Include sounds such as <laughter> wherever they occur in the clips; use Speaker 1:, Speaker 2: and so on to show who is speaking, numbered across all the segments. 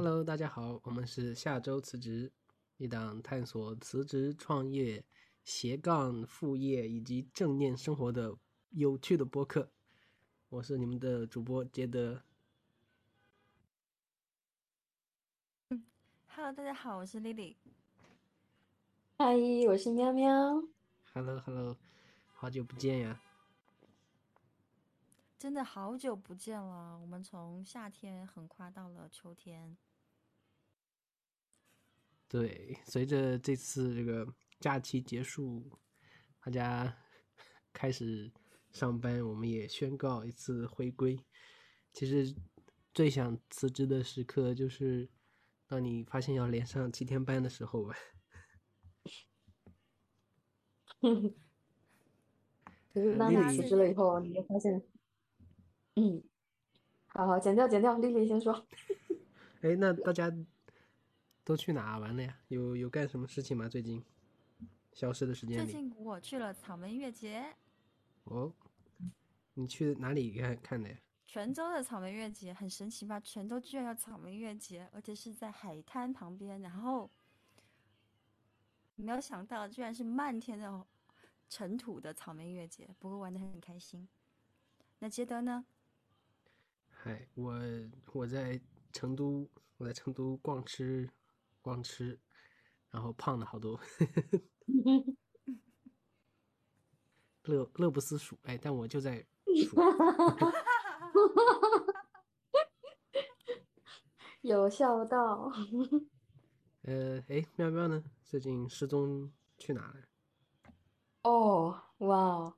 Speaker 1: Hello，大家好，我们是下周辞职，一档探索辞职、创业、斜杠副业以及正念生活的有趣的播客。我是你们的主播杰德。
Speaker 2: Hello，大家好，我是 Lily。
Speaker 3: 嗨，我是喵喵。
Speaker 1: Hello，Hello，好久不见呀！
Speaker 2: 真的好久不见了，我们从夏天横跨到了秋天。
Speaker 1: 对，随着这次这个假期结束，大家 <laughs> 开始上班，我们也宣告一次回归。其实最想辞职的时刻，就是当你发现要连上七天班的时候吧。
Speaker 3: 可是当你辞职了以后，你就发现，嗯，好好剪掉剪掉，丽丽先说。<laughs>
Speaker 1: 哎，那大家都去哪玩了呀？有有干什么事情吗？最近消失的时间里。
Speaker 2: 最近我去了草莓音乐节。
Speaker 1: 哦，你去哪里看看的呀？
Speaker 2: 泉州的草莓音乐节很神奇吧？泉州居然有草莓音乐节，而且是在海滩旁边，然后没有想到居然是漫天的尘土的草莓音乐节，不过玩的很开心。那杰德呢？
Speaker 1: 嗨，我我在成都，我在成都逛吃逛吃，然后胖了好多，<laughs> 乐乐不思蜀。哎，但我就在蜀。<laughs>
Speaker 3: 有笑到。
Speaker 1: 呃，哎，喵喵呢？最近失踪去哪了？
Speaker 3: 哦，哇哦，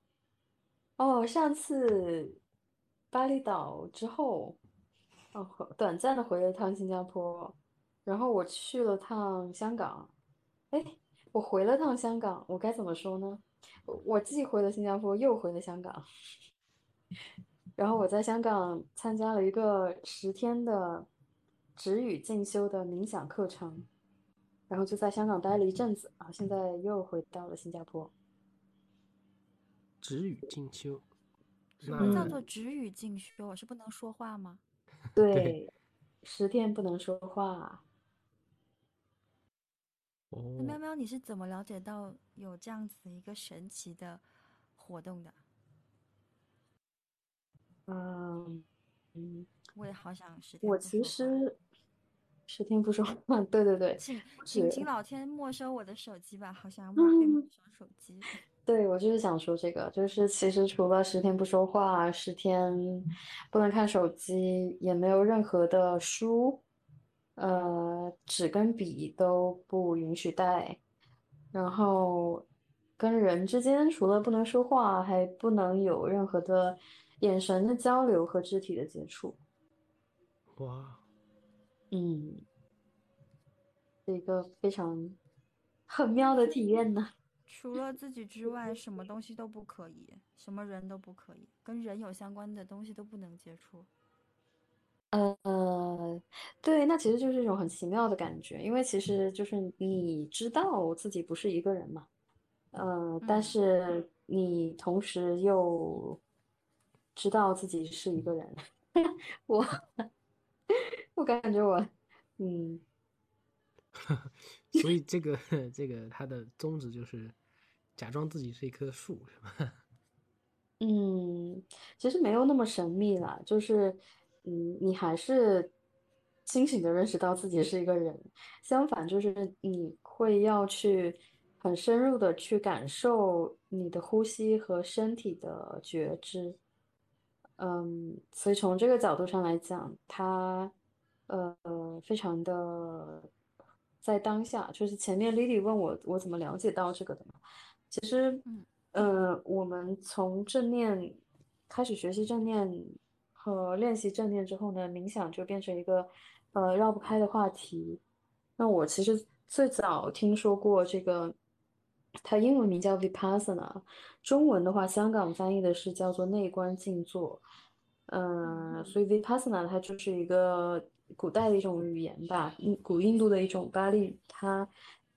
Speaker 3: 哦，上次巴厘岛之后，哦，短暂的回了趟新加坡，然后我去了趟香港。哎，我回了趟香港，我该怎么说呢？我我既回了新加坡，又回了香港。<laughs> 然后我在香港参加了一个十天的止语进修的冥想课程，然后就在香港待了一阵子啊，现在又回到了新加坡。
Speaker 1: 止语进修，
Speaker 2: 什么叫做止语进修？是不能说话吗？<laughs>
Speaker 3: 对，十天不能说话。
Speaker 1: 哦，
Speaker 2: 那喵喵，你是怎么了解到有这样子一个神奇的活动的？
Speaker 3: 嗯嗯，
Speaker 2: 我也好想十天。
Speaker 3: 我其实十天不说话，对对对，
Speaker 2: 请请请老天没收我的手机吧，好想 <laughs> 要被没收手机。<laughs>
Speaker 3: 对，我就是想说这个，就是其实除了十天不说话，十天不能看手机，也没有任何的书，呃，纸跟笔都不允许带，然后跟人之间除了不能说话，还不能有任何的眼神的交流和肢体的接触。
Speaker 1: 哇，
Speaker 3: 嗯，是一个非常很妙的体验呢。
Speaker 2: 除了自己之外，什么东西都不可以，什么人都不可以，跟人有相关的东西都不能接触。
Speaker 3: 呃，对，那其实就是一种很奇妙的感觉，因为其实就是你知道自己不是一个人嘛，呃，但是你同时又知道自己是一个人。<laughs> 我我感觉我，嗯，<laughs>
Speaker 1: 所以这个这个它的宗旨就是假装自己是一棵树，是吧？<laughs>
Speaker 3: 嗯，其实没有那么神秘啦，就是，嗯，你还是清醒的认识到自己是一个人。相反，就是你会要去很深入的去感受你的呼吸和身体的觉知。嗯，所以从这个角度上来讲，它呃非常的在当下。就是前面 Lily 问我我怎么了解到这个的嘛，其实，
Speaker 2: 嗯。
Speaker 3: 呃，我们从正念开始学习正念和练习正念之后呢，冥想就变成一个呃绕不开的话题。那我其实最早听说过这个，它英文名叫 Vipassana，中文的话，香港翻译的是叫做内观静坐。嗯，所以 Vipassana 它就是一个古代的一种语言吧，古印度的一种巴利语，它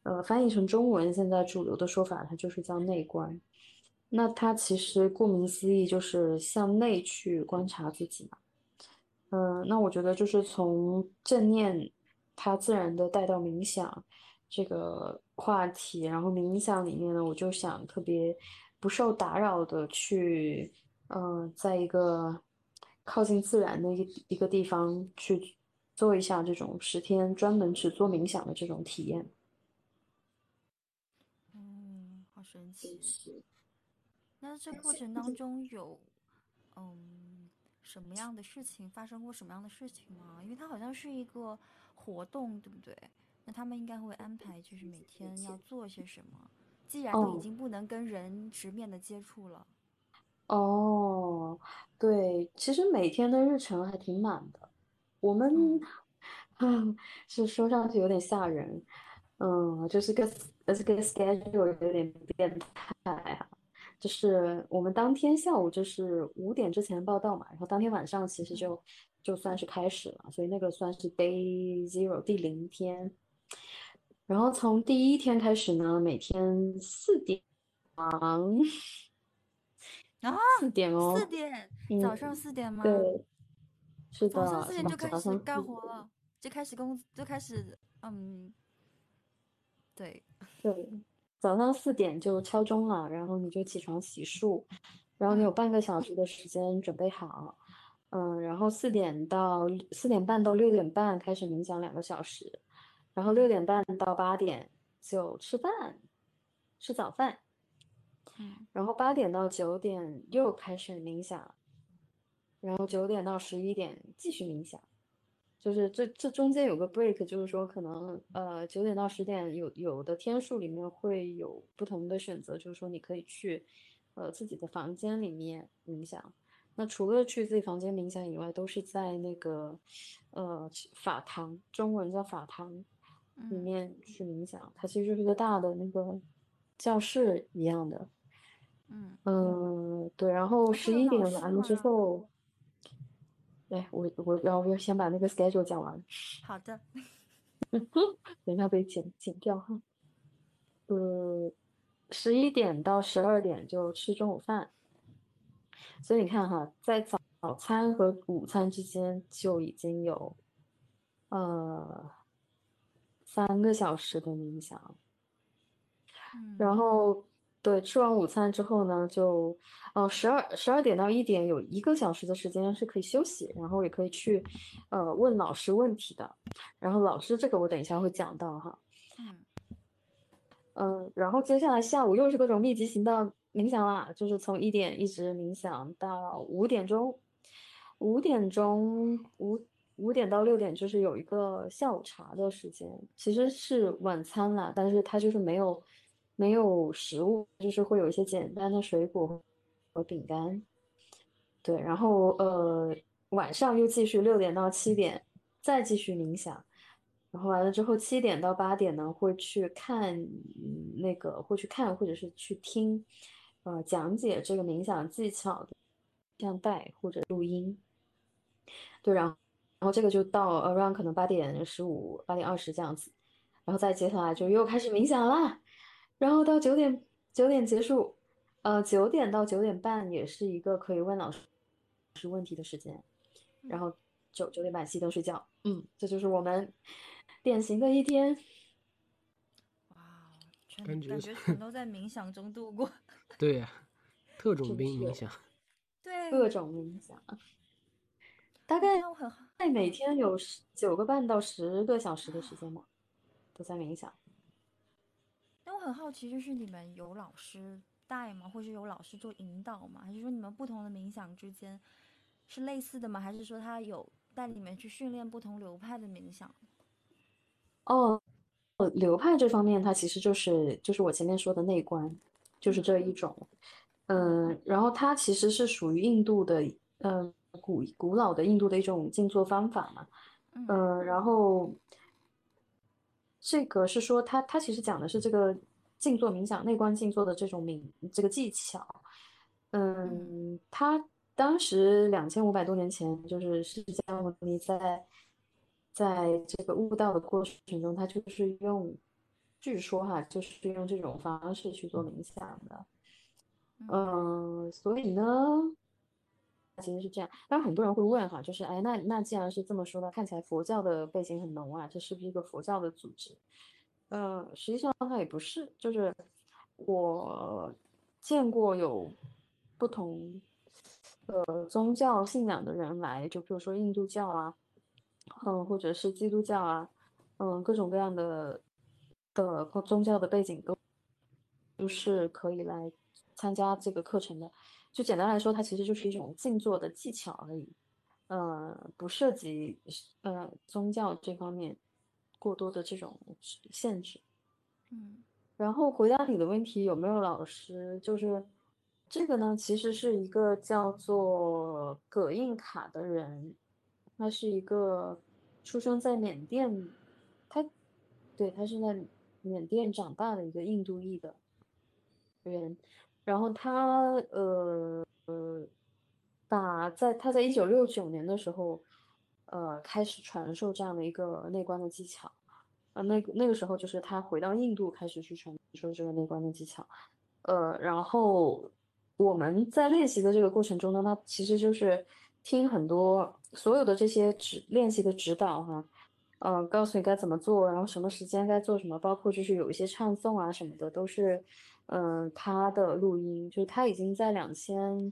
Speaker 3: 呃翻译成中文，现在主流的说法它就是叫内观。那它其实顾名思义就是向内去观察自己嘛。嗯，那我觉得就是从正念它自然的带到冥想这个话题，然后冥想里面呢，我就想特别不受打扰的去，嗯，在一个靠近自然的一一个地方去做一下这种十天专门只做冥想的这种体验。
Speaker 2: 嗯，好神奇。那这过程当中有，嗯，什么样的事情发生过什么样的事情吗？因为它好像是一个活动，对不对？那他们应该会安排，就是每天要做些什么。既然都已经不能跟人直面的接触了。
Speaker 3: 哦，对，其实每天的日程还挺满的。我们，嗯，是说上去有点吓人，嗯，就是个这个 schedule 有点变态啊。就是我们当天下午就是五点之前报到嘛，然后当天晚上其实就就算是开始了，所以那个算是 day zero 第零天。然后从第一天开始呢，每天四点忙啊，四点哦，
Speaker 2: 四点，早上四点吗？
Speaker 3: 对，是的，
Speaker 2: 早上四点就开始干活了，就开始工，就开始，嗯，对，
Speaker 3: 对。早上四点就敲钟了，然后你就起床洗漱，然后你有半个小时的时间准备好，嗯，然后四点到四点半到六点半开始冥想两个小时，然后六点半到八点就吃饭，吃早饭，
Speaker 2: 嗯，
Speaker 3: 然后八点到九点又开始冥想，然后九点到十一点继续冥想。就是这这中间有个 break，就是说可能呃九点到十点有有的天数里面会有不同的选择，就是说你可以去呃自己的房间里面冥想。那除了去自己房间冥想以外，都是在那个呃法堂，中文叫法堂里面去冥想。它其实就是一个大的那个教室一样的。
Speaker 2: 嗯
Speaker 3: 嗯，对。然后十一点完了之后。对我，我要不要先把那个 schedule 讲完？
Speaker 2: 好的，<laughs>
Speaker 3: 等一下被剪剪掉哈。呃，十一点到十二点就吃中午饭，所以你看哈，在早早餐和午餐之间就已经有呃三个小时的冥想，然后。对，吃完午餐之后呢，就，呃，十二十二点到一点有一个小时的时间是可以休息，然后也可以去，呃，问老师问题的。然后老师这个我等一下会讲到哈。
Speaker 2: 嗯。
Speaker 3: 嗯，然后接下来下午又是各种密集型的冥想啦，就是从一点一直冥想到五点钟，五点钟五五点到六点就是有一个下午茶的时间，其实是晚餐啦，但是它就是没有。没有食物，就是会有一些简单的水果和饼干。对，然后呃，晚上又继续六点到七点再继续冥想，然后完了之后七点到八点呢会去看那个会去看或者是去听呃讲解这个冥想技巧的像带或者录音。对，然后然后这个就到 around 可能八点十五八点二十这样子，然后再接下来就又开始冥想啦。然后到九点九点结束，呃，九点到九点半也是一个可以问老师是问题的时间。然后九九点半熄灯睡觉。嗯，这就是我们典型的一天。
Speaker 2: 哇，全感觉全 <laughs> 都在冥想中度过。<laughs>
Speaker 1: 对呀，特种兵冥想。<laughs>
Speaker 2: 对，
Speaker 3: 各种冥想。大概在每天有九个半到十个小时的时间吧，都在冥想。
Speaker 2: 很好奇，就是你们有老师带吗？或是有老师做引导吗？还是说你们不同的冥想之间是类似的吗？还是说他有带你们去训练不同流派的冥想？
Speaker 3: 哦，呃，流派这方面，它其实就是就是我前面说的内观，就是这一种。嗯，然后它其实是属于印度的，嗯，古古老的印度的一种静坐方法嘛。嗯，然后。这个是说，他他其实讲的是这个静坐冥想、内观静坐的这种冥这个技巧。嗯，他当时两千五百多年前，就是释迦牟尼在在这个悟道的过程中，他就是用，据说哈，就是用这种方式去做冥想的。嗯，所以呢，其实是这样。当然很多人会问哈，就是哎，那那既然是这么说的，看起来佛教的背景很浓啊，这是不是一个佛教的组织？呃，实际上它也不是，就是我见过有不同呃宗教信仰的人来，就比如说印度教啊，嗯，或者是基督教啊，嗯，各种各样的的宗教的背景都都是可以来参加这个课程的。就简单来说，它其实就是一种静坐的技巧而已，呃，不涉及呃宗教这方面。过多的这种限制，
Speaker 2: 嗯，
Speaker 3: 然后回答你的问题有没有老师？就是这个呢，其实是一个叫做葛印卡的人，他是一个出生在缅甸，他对他是在缅甸长大的一个印度裔的人，然后他呃呃，把在他在一九六九年的时候。呃，开始传授这样的一个内观的技巧，呃，那那个时候就是他回到印度开始去传授这个内观的技巧，呃，然后我们在练习的这个过程中呢，他其实就是听很多所有的这些指练习的指导哈，嗯，告诉你该怎么做，然后什么时间该做什么，包括就是有一些唱诵啊什么的，都是嗯他的录音，就是他已经在两千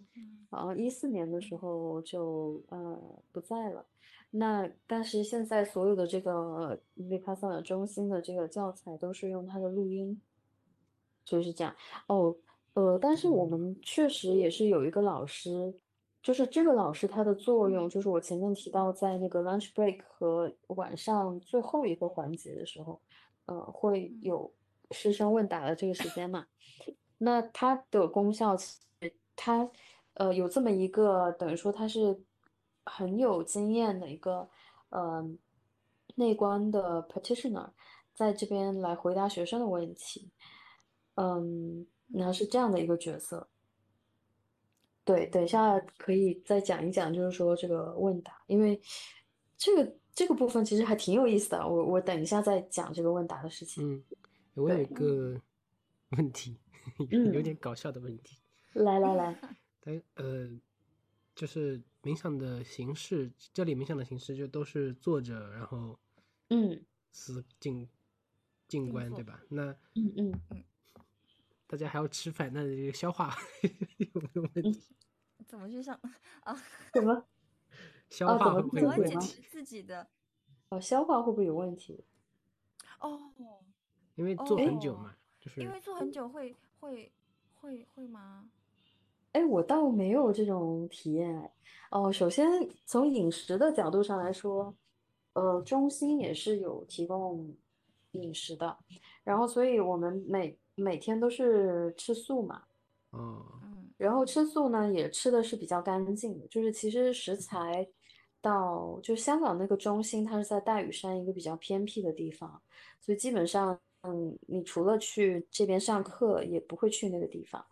Speaker 3: 啊一四年的时候就呃不在了。那但是现在所有的这个维帕萨尔中心的这个教材都是用他的录音，就是这样哦。呃，但是我们确实也是有一个老师，就是这个老师他的作用，就是我前面提到在那个 lunch break 和晚上最后一个环节的时候，呃，会有师生问答的这个时间嘛。那它的功效，它呃有这么一个等于说它是。很有经验的一个呃内观的 practitioner，在这边来回答学生的问题，嗯，那是这样的一个角色。对，等一下可以再讲一讲，就是说这个问答，因为这个这个部分其实还挺有意思的。我我等一下再讲这个问答的事情。
Speaker 1: 嗯，我有一个 <laughs> 问题，有点搞笑的问题。
Speaker 3: 来来来，<laughs>
Speaker 1: 呃，就是。冥想的形式，这里冥想的形式就都是坐着，然后，
Speaker 3: 嗯，
Speaker 1: 思静静观，对吧？那，
Speaker 3: 嗯嗯嗯，
Speaker 1: 大家还要吃饭，那这个消化 <laughs> 有没有问题？
Speaker 2: 怎么去上啊？
Speaker 3: 怎么
Speaker 1: 消化会不会有问
Speaker 2: 题？自己的
Speaker 3: 哦，消化会不会有问题？
Speaker 2: 哦，
Speaker 1: 因为做很久嘛，就是
Speaker 2: 因为做很久会会会会吗？
Speaker 3: 哎，我倒没有这种体验。哦，首先从饮食的角度上来说，呃，中心也是有提供饮食的，然后所以我们每每天都是吃素嘛。
Speaker 1: 嗯
Speaker 3: 然后吃素呢，也吃的是比较干净的，就是其实食材到就香港那个中心，它是在大屿山一个比较偏僻的地方，所以基本上，嗯，你除了去这边上课，也不会去那个地方。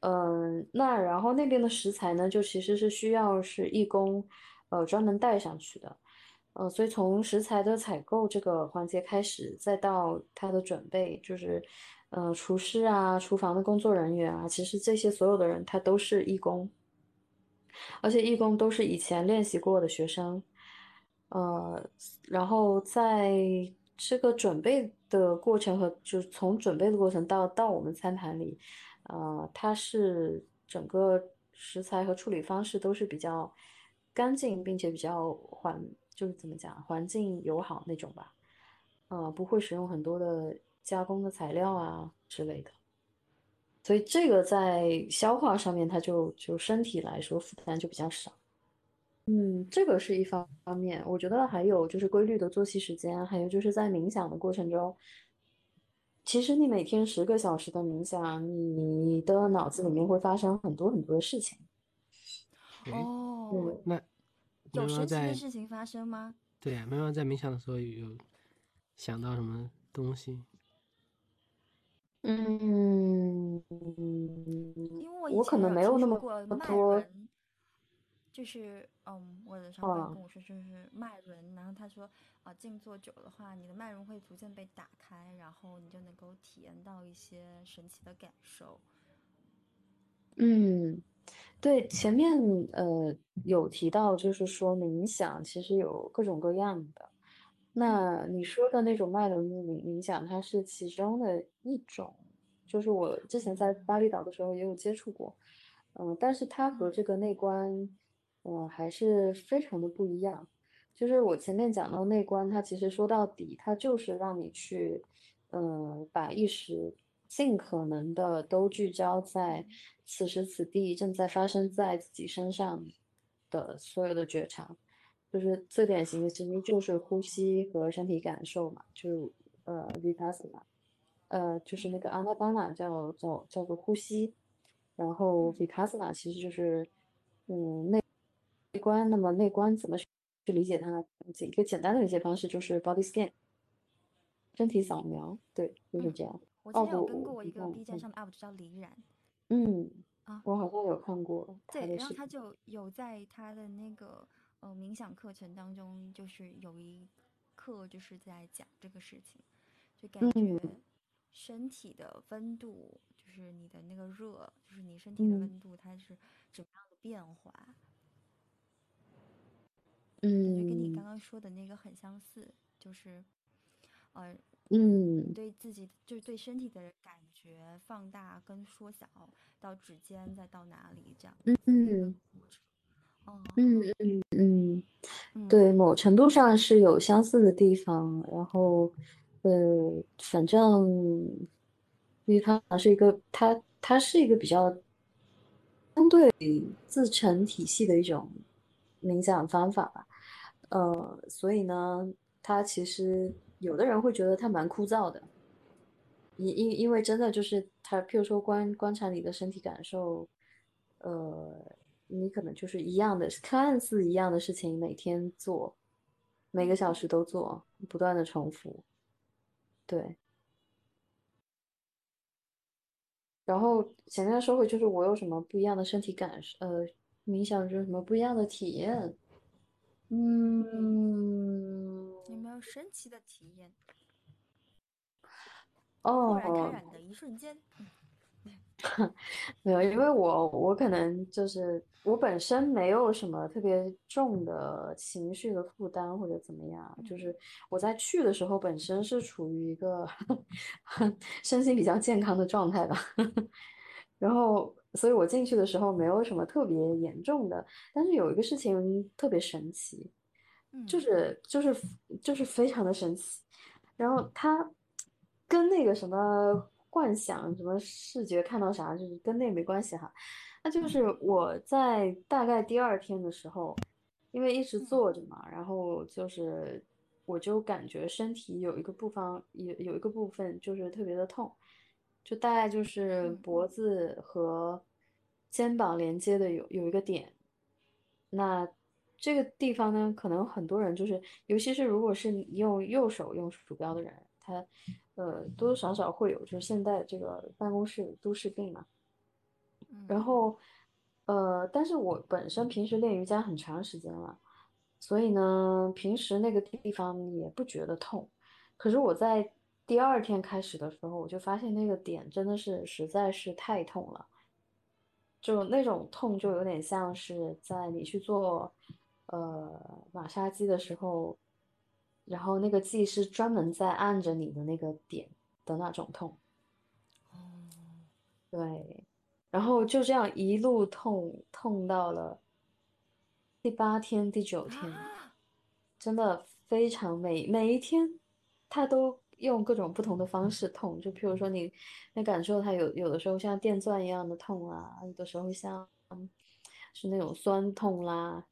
Speaker 3: 嗯，那然后那边的食材呢，就其实是需要是义工，呃，专门带上去的，呃，所以从食材的采购这个环节开始，再到它的准备，就是，呃，厨师啊，厨房的工作人员啊，其实这些所有的人他都是义工，而且义工都是以前练习过的学生，呃，然后在这个准备的过程和就是从准备的过程到到我们餐盘里。呃，它是整个食材和处理方式都是比较干净，并且比较环，就是怎么讲，环境友好那种吧。呃，不会使用很多的加工的材料啊之类的。所以这个在消化上面，它就就身体来说负担就比较少。嗯，这个是一方方面。我觉得还有就是规律的作息时间，还有就是在冥想的过程中。其实你每天十个小时的冥想，你的脑子里面会发生很多很多的事情。
Speaker 2: 哦，
Speaker 1: 那
Speaker 2: 有神奇的事情发生吗？
Speaker 1: 对呀，妈妈在冥想的时候有想到什么东西？
Speaker 3: 嗯，
Speaker 2: 因为
Speaker 3: 我可能没有那么多。
Speaker 2: 就是，嗯，我的上班跟我说，就是脉轮，然后他说，啊，静坐久的话，你的脉轮会逐渐被打开，然后你就能够体验到一些神奇的感受。
Speaker 3: 嗯，对，前面呃有提到，就是说冥想其实有各种各样的。那你说的那种脉轮冥冥想，它是其中的一种，就是我之前在巴厘岛的时候也有接触过，嗯，但是它和这个内观，嗯，还是非常的不一样。就是我前面讲到内观，它其实说到底，它就是让你去，嗯，把意识尽可能的都聚焦在此时此地正在发生在自己身上的所有的觉察。就是最典型的，其实就是呼吸和身体感受嘛，就呃 vipassana，呃就是那个 anapana 叫叫叫做呼吸，然后 vipassana 其实就是嗯内内观，那么内观怎么去理解它？一个简单的理解方式就是 body scan，身体扫描，对，就是这样。
Speaker 2: 我之前有跟过一个 B 站上的 UP 主叫李冉，
Speaker 3: 嗯啊，我好像有看过，
Speaker 2: 对，然后他就有在他的那个。呃，冥想课程当中，就是有一课就是在讲这个事情，就感觉身体的温度，就是你的那个热，就是你身体的温度，它是怎么样的变化？
Speaker 3: 嗯，
Speaker 2: 感觉跟你刚刚说的那个很相似，就是，呃，
Speaker 3: 嗯，
Speaker 2: 对自己就是对身体的感觉放大跟缩小，到指尖再到哪里这样，
Speaker 3: 嗯。嗯嗯
Speaker 2: 嗯，
Speaker 3: 对，某程度上是有相似的地方。然后，呃，反正，因为它是一个，它它是一个比较相对自成体系的一种冥想方法吧。呃，所以呢，他其实有的人会觉得他蛮枯燥的。因因因为真的就是他，譬如说观观察你的身体感受，呃。你可能就是一样的，看似一样的事情，每天做，每个小时都做，不断的重复，对。然后前面说回，就是我有什么不一样的身体感受，呃，冥想就是什么不一样的体验？嗯，
Speaker 2: 有没有神奇的体验？
Speaker 3: 哦，
Speaker 2: 豁然开朗的一瞬间。<laughs>
Speaker 3: 没有，因为我我可能就是我本身没有什么特别重的情绪的负担或者怎么样，就是我在去的时候本身是处于一个 <laughs> 身心比较健康的状态吧，<laughs> 然后所以我进去的时候没有什么特别严重的，但是有一个事情特别神奇，就是就是就是非常的神奇，然后它跟那个什么。幻想什么视觉看到啥，就是跟那没关系哈。那就是我在大概第二天的时候，因为一直坐着嘛，然后就是我就感觉身体有一个部分有有一个部分就是特别的痛，就大概就是脖子和肩膀连接的有有一个点。那这个地方呢，可能很多人就是，尤其是如果是用右手用鼠标的人，他。呃，多多少少会有，就是现在这个办公室都市病嘛。然后，呃，但是我本身平时练瑜伽很长时间了，所以呢，平时那个地方也不觉得痛。可是我在第二天开始的时候，我就发现那个点真的是实在是太痛了，就那种痛就有点像是在你去做呃马杀鸡的时候。然后那个技师专门在按着你的那个点的那种痛，
Speaker 2: 哦，
Speaker 3: 对，然后就这样一路痛痛到了第八天、第九天，真的非常每每一天，他都用各种不同的方式痛，就譬如说你，你感受它有有的时候像电钻一样的痛啊，有的时候像是那种酸痛啦。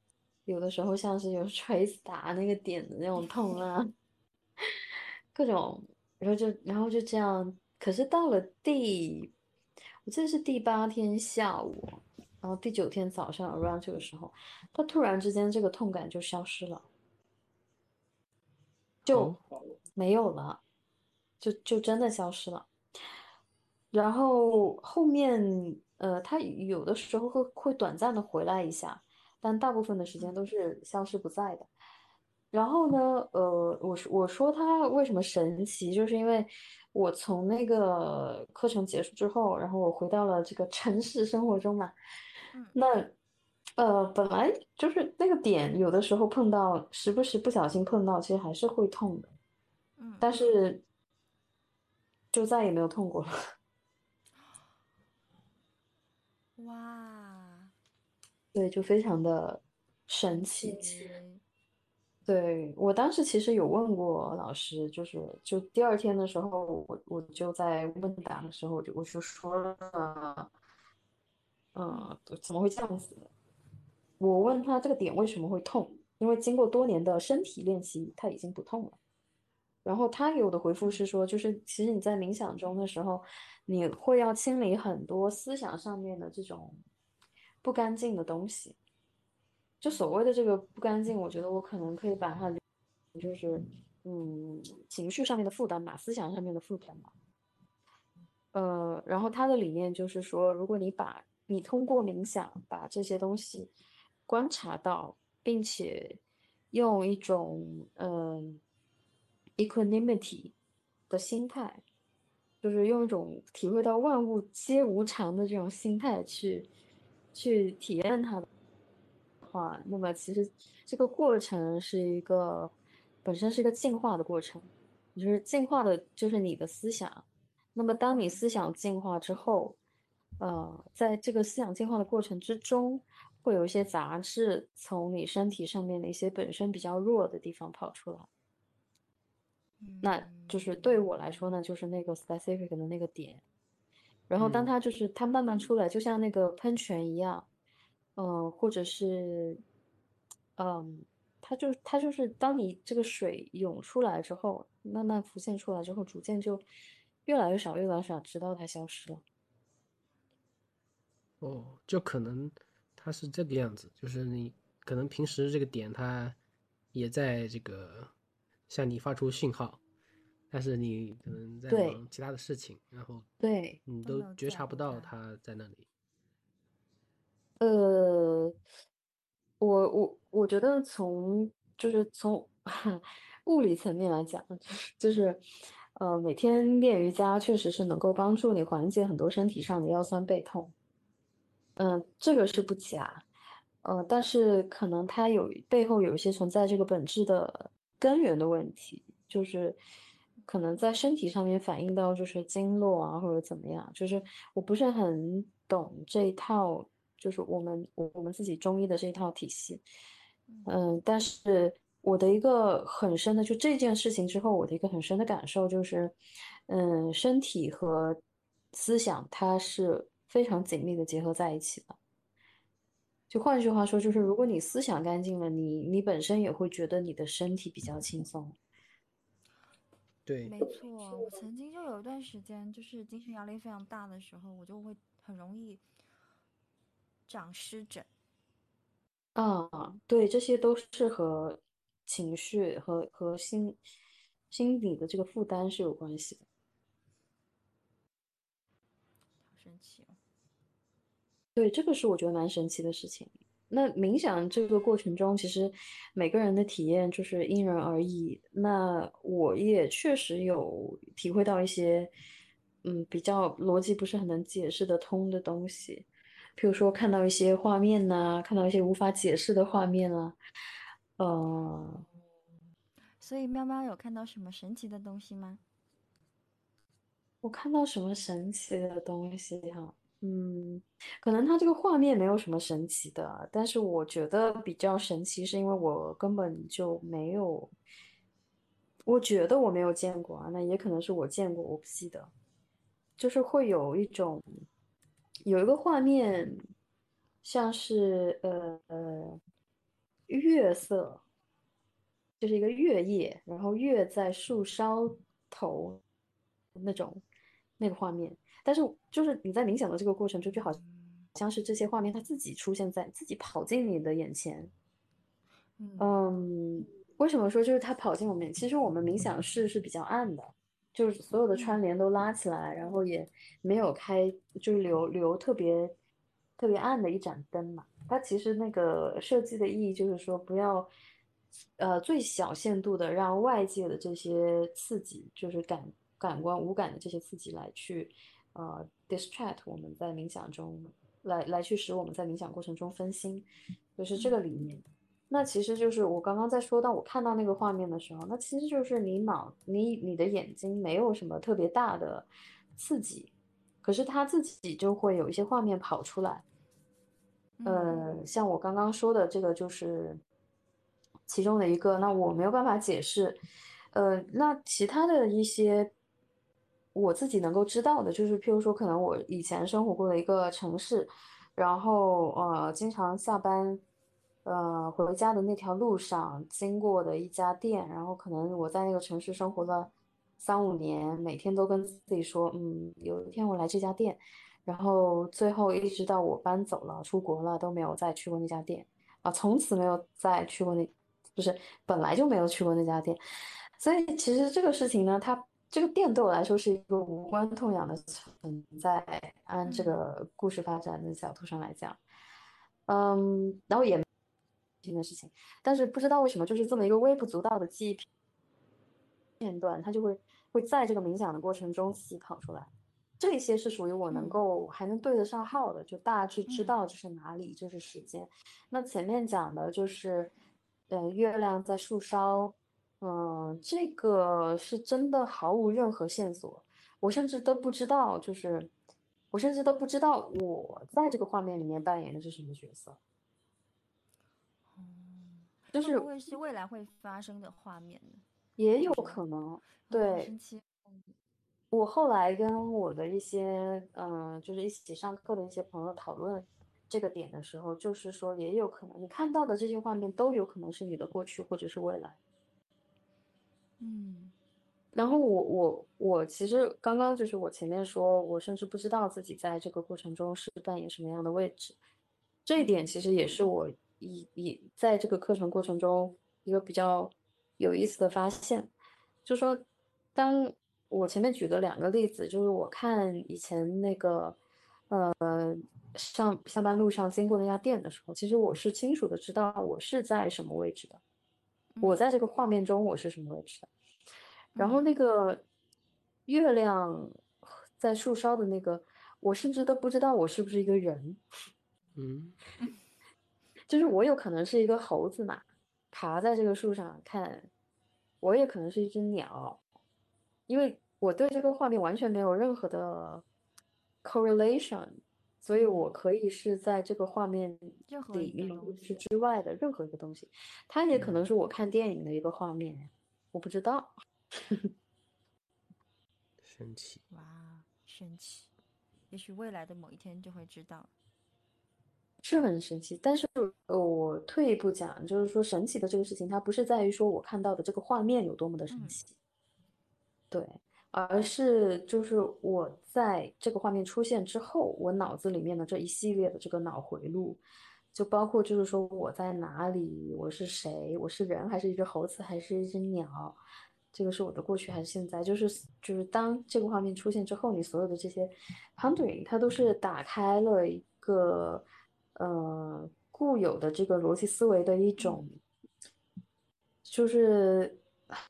Speaker 3: 有的时候像是有锤子打那个点的那种痛啊，各种，然后就然后就这样，可是到了第，我记得是第八天下午，然后第九天早上 around 这个时候，他突然之间这个痛感就消失了，就没有了，就就真的消失了，然后后面呃，他有的时候会会短暂的回来一下。但大部分的时间都是消失不在的。然后呢，呃，我说我说他为什么神奇，就是因为我从那个课程结束之后，然后我回到了这个城市生活中嘛，那呃，本来就是那个点，有的时候碰到，时不时不小心碰到，其实还是会痛的。
Speaker 2: 嗯，
Speaker 3: 但是就再也没有痛过了。<laughs>
Speaker 2: 哇，<laughs>
Speaker 3: 对，就非常的神奇。
Speaker 2: 诶
Speaker 3: 对，我当时其实有问过老师，就是就第二天的时候，我我就在问答的时候，我就我就说了，嗯，怎么会这样子？我问他这个点为什么会痛，因为经过多年的身体练习，他已经不痛了。然后他给我的回复是说，就是其实你在冥想中的时候，你会要清理很多思想上面的这种不干净的东西。就所谓的这个不干净，我觉得我可能可以把它就是嗯情绪上面的负担吧，思想上面的负担吧。呃，然后他的理念就是说，如果你把你通过冥想把这些东西观察到，并且用一种嗯 equanimity 的心态，就是用一种体会到万物皆无常的这种心态去去体验它的话，那么其实这个过程是一个本身是一个进化的过程，就是进化的就是你的思想。那么当你思想进化之后，呃，在这个思想进化的过程之中，会有一些杂质从你身体上面的一些本身比较弱的地方跑出来。那就是对我来说呢，就是那个 specific 的那个点。然后当
Speaker 1: 嗯
Speaker 3: 它就是它慢慢出来，就像那个喷泉一样，嗯、或者是，嗯，它就它就是当你这个水涌出来之后，慢慢浮现出来之后，逐渐就越来越少，越来越少，直到它消失了。
Speaker 1: 哦，就可能它是这个样子，就是你可能平时这个点它也在这个向你发出讯号，但是你可能在
Speaker 3: 对
Speaker 1: 忙其他的事情，然后
Speaker 3: 对，
Speaker 1: 你
Speaker 2: 都
Speaker 1: 觉察不到
Speaker 2: 它
Speaker 1: 它在那里。
Speaker 3: 呃，我我我觉得从就是从 <laughs> 物理层面来讲，<laughs> 就是就是呃，每天练瑜伽确实是能够帮助你缓解很多身体上的腰酸背痛，嗯，这个是不假，呃，但是可能它有背后有一些存在这个本质的根源的问题，就是可能在身体上面反映到就是经络啊或者怎么样，就是我不是很懂这一套，就是我们我我们自己中医的这一套体系，嗯，但是我的一个很深的就这件事情之后，我的一个很深的感受就是，嗯，身体和思想它是非常紧密的结合在一起的。就换句话说，就是如果你思想干净了，你你本身也会觉得你的身体比较轻松。
Speaker 1: 对，
Speaker 2: 没错，我曾经就有一段时间，就是精神压力非常大的时候，我就会很容易长湿疹。
Speaker 3: 啊，对，这些都是和情绪和和心心理的这个负担是有关系的。
Speaker 2: 好神奇哦！
Speaker 3: 对，这个是我觉得蛮神奇的事情。那冥想这个过程中，其实每个人的体验就是因人而异。那我也确实有体会到一些，嗯，比较逻辑不是很能解释得通的东西，譬如说看到一些画面呐、看到一些无法解释的画面啊，呃，
Speaker 2: 所以喵喵有看到什么神奇的东西吗？
Speaker 3: 我看到什么神奇的东西哈，嗯，可能它这个画面没有什么神奇的，但是我觉得比较神奇，是因为我根本就没有，我觉得我没有见过啊，那也可能是我见过，我不记得，就是会有一种，有一个画面，像是呃呃月色，就是一个月夜，然后月在树梢头那种那个画面，但是就是你在冥想的这个过程中，就好像是这些画面它自己出现在自己跑进你的眼前。
Speaker 2: 嗯
Speaker 3: 嗯，为什么说就是它跑进我们？其实我们冥想室是比较暗的，就是所有的窗帘都拉起来，然后也没有开，就是留留特别特别暗的一盏灯嘛。它其实那个设计的意义就是说，不要呃最小限度的让外界的这些刺激，就是感感官无感的这些刺激来去呃 distract 我们在冥想中来来去使我们在冥想过程中分心，就是这个理念。那其实就是我刚刚在说到我看到那个画面的时候，那其实就是你脑你你的眼睛没有什么特别大的刺激，可是它自己就会有一些画面跑出来。呃，像我刚刚说的这个就是其中的一个，那我没有办法解释。呃，那其他的一些我自己能够知道的，就是譬如说，可能我以前生活过的一个城市，然后呃，经常下班。呃，回家的那条路上经过的一家店，然后可能我在那个城市生活了三五年，每天都跟自己说，嗯，有一天我来这家店，然后最后一直到我搬走了、出国了，都没有再去过那家店啊，从此没有再去过那，就是本来就没有去过那家店，所以其实这个事情呢，它这个店对我来说是一个无关痛痒的存在，按这个故事发展的角度上来讲，嗯，然后也。的事情，但是不知道为什么，就是这么一个微不足道的记忆片段，它就会会在这个冥想的过程中自己跑出来。这些是属于我能够还能对得上号的，就大致知道这是哪里，这是时间。那前面讲的就是，呃，月亮在树梢，嗯，这个是真的毫无任何线索，我甚至都不知道，就是我甚至都不知道我在这个画面里面扮演的是什么角色。就是
Speaker 2: 会是未来会发生的画面呢？
Speaker 3: 也有可能。对，我后来跟我的一些嗯，就是一起上课的一些朋友讨论这个点的时候，就是说也有可能你看到的这些画面都有可能是你的过去或者是未来。
Speaker 2: 嗯。
Speaker 3: 然后我我我其实刚刚就是我前面说，我甚至不知道自己在这个过程中是扮演什么样的位置，这一点其实也是我。以以在这个课程过程中，一个比较有意思的发现，就说，当我前面举的两个例子，就是我看以前那个，呃，上下班路上经过那家店的时候，其实我是清楚的知道我是在什么位置的，我在这个画面中我是什么位置的，然后那个月亮在树梢的那个，我甚至都不知道我是不是一个人，
Speaker 1: 嗯。<laughs>
Speaker 3: 就是我有可能是一个猴子嘛，爬在这个树上看，我也可能是一只鸟，因为我对这个画面完全没有任何的 correlation，所以我可以是在这个画面里面是之外的任何一个东西，它也可能是我看电影的一个画面，我不知道。<laughs>
Speaker 1: 神奇
Speaker 2: 哇，神奇，也许未来的某一天就会知道。
Speaker 3: 是很神奇，但是呃，我退一步讲，就是说神奇的这个事情，它不是在于说我看到的这个画面有多么的神奇，对，而是就是我在这个画面出现之后，我脑子里面的这一系列的这个脑回路，就包括就是说我在哪里，我是谁，我是人还是一只猴子还是一只鸟，这个是我的过去还是现在，就是就是当这个画面出现之后，你所有的这些 pondering，它都是打开了一个。呃，固有的这个逻辑思维的一种，就是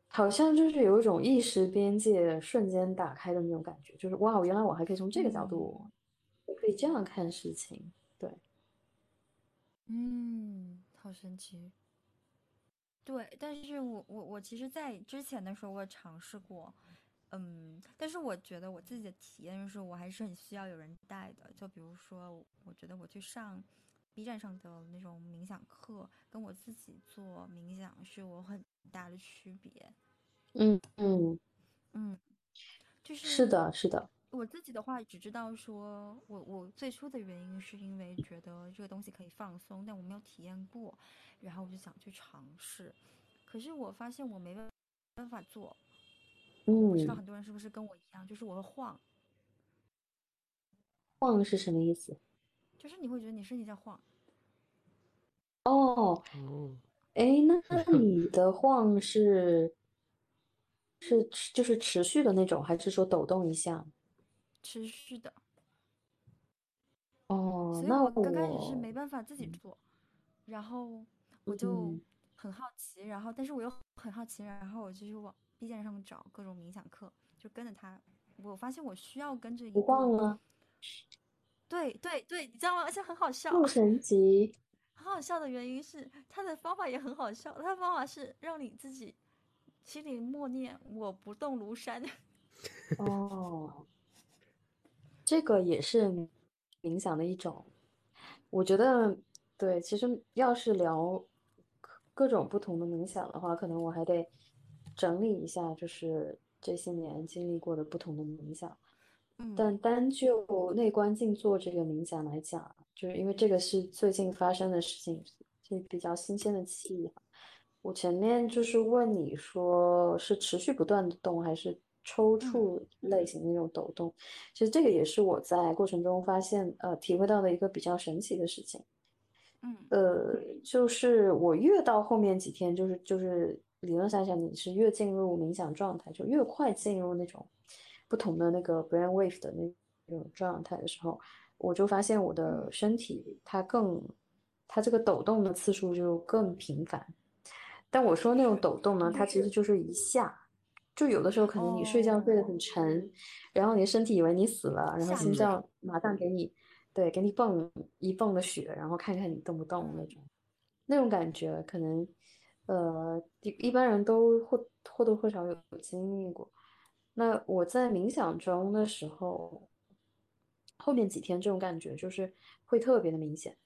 Speaker 3: 好像就是有一种意识边界瞬间打开的那种感觉，就是哇，原来我还可以从这个角度，可以这样看事情，对，
Speaker 2: 嗯，好神奇，对，但是我我我其实，在之前的时候，我也尝试过，嗯，但是我觉得我自己的体验就是，我还是很需要有人带的，就比如说，我觉得我去上。B 站上的那种冥想课，跟我自己做冥想是有很大的区别。
Speaker 3: 嗯嗯
Speaker 2: 嗯，就是
Speaker 3: 是的，是的。
Speaker 2: 我自己的话，只知道说我我最初的原因是因为觉得这个东西可以放松，但我没有体验过，然后我就想去尝试。可是我发现我没办办法做。
Speaker 3: 嗯，
Speaker 2: 我知道很多人是不是跟我一样，就是我会晃。
Speaker 3: 晃是什么意思？
Speaker 2: 就是你会觉得你身体在晃，
Speaker 3: 哦，哎，那那你的晃是是就是持续的那种，还是说抖动一下？
Speaker 2: 持续的。
Speaker 3: 哦，那
Speaker 2: 我刚开始是没办法自己做，然后我就很好奇，然后但是我又很好奇，然后我就去往 B 站上找各种冥想课，就跟着他，我发现我需要跟着一
Speaker 3: 晃吗？
Speaker 2: 对对对，你知道吗？而且很好笑，
Speaker 3: 不神奇。
Speaker 2: 很好笑的原因是，他的方法也很好笑。他的方法是让你自己心里默念“我不动如山”。
Speaker 3: 哦，这个也是冥想的一种。我觉得，对，其实要是聊各种不同的冥想的话，可能我还得整理一下，就是这些年经历过的不同的冥想。但单就内观静坐这个冥想来讲，就是因为这个是最近发生的事情，是比较新鲜的记忆。我前面就是问你说是持续不断的动，还是抽搐类型的那种抖动？其实这个也是我在过程中发现，呃，体会到的一个比较神奇的事情。
Speaker 2: 嗯，
Speaker 3: 呃，就是我越到后面几天，就是就是理论上讲，你是越进入冥想状态，就越快进入那种。不同的那个 brain wave 的那种状态的时候，我就发现我的身体它更，它这个抖动的次数就更频繁。但我说那种抖动呢，它其实就是一下，就有的时候可能你睡觉睡得很沉，然后你的身体以为你死了，然后心脏马上给你，对，给你泵一泵的血，然后看看你动不动那种，那种感觉可能，呃，一一般人都或或多或少有经历过。那我在冥想中的时候，后面几天这种感觉就是会特别的明显。